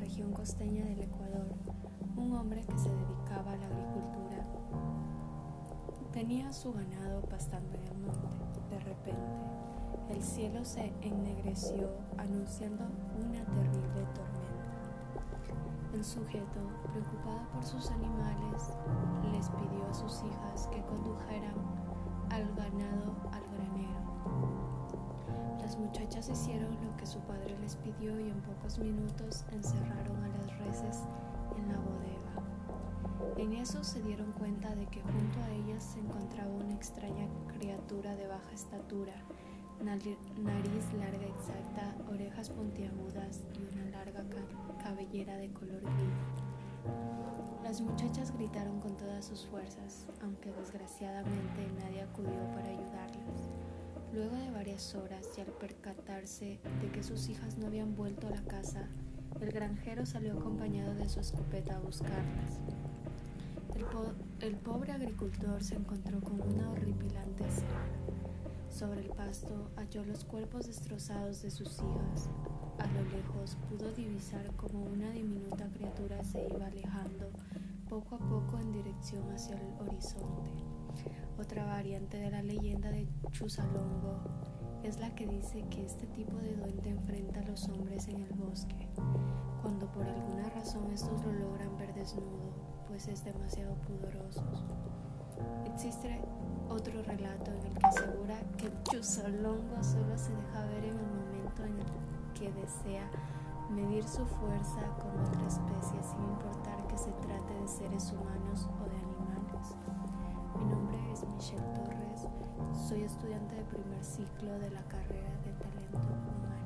región costeña del Ecuador, un hombre que se dedicaba a la agricultura. Tenía su ganado pastando en el monte. De repente, el cielo se ennegreció anunciando una terrible tormenta. El sujeto, preocupado por sus animales, les pidió a sus hijas que condujeran al ganado al granero. Muchachas hicieron lo que su padre les pidió y en pocos minutos encerraron a las reses en la bodega. En eso se dieron cuenta de que junto a ellas se encontraba una extraña criatura de baja estatura, nariz larga exacta, orejas puntiagudas y una larga cabellera de color gris. Las muchachas gritaron con todas sus fuerzas, aunque desgraciadamente nadie acudió para ayudarlas. Luego de varias horas y al percatarse de que sus hijas no habían vuelto a la casa, el granjero salió acompañado de su escopeta a buscarlas. El, pobre agricultor se encontró con una horripilante escena. Sobre el pasto halló los cuerpos destrozados de sus hijas. A lo lejos pudo divisar como una diminuta criatura se iba alejando poco a poco en dirección hacia el horizonte. Otra variante de la leyenda de Chusalongo es la que dice que este tipo de duende enfrenta a los hombres en el bosque, cuando por alguna razón estos lo logran ver desnudo, pues es demasiado pudoroso. Existe otro relato en el que asegura que Chusalongo solo se deja ver en el momento en el que desea medir su fuerza con otra especie sin importar que se trate de seres humanos Michelle Torres, soy estudiante de primer ciclo de la carrera de talento humano.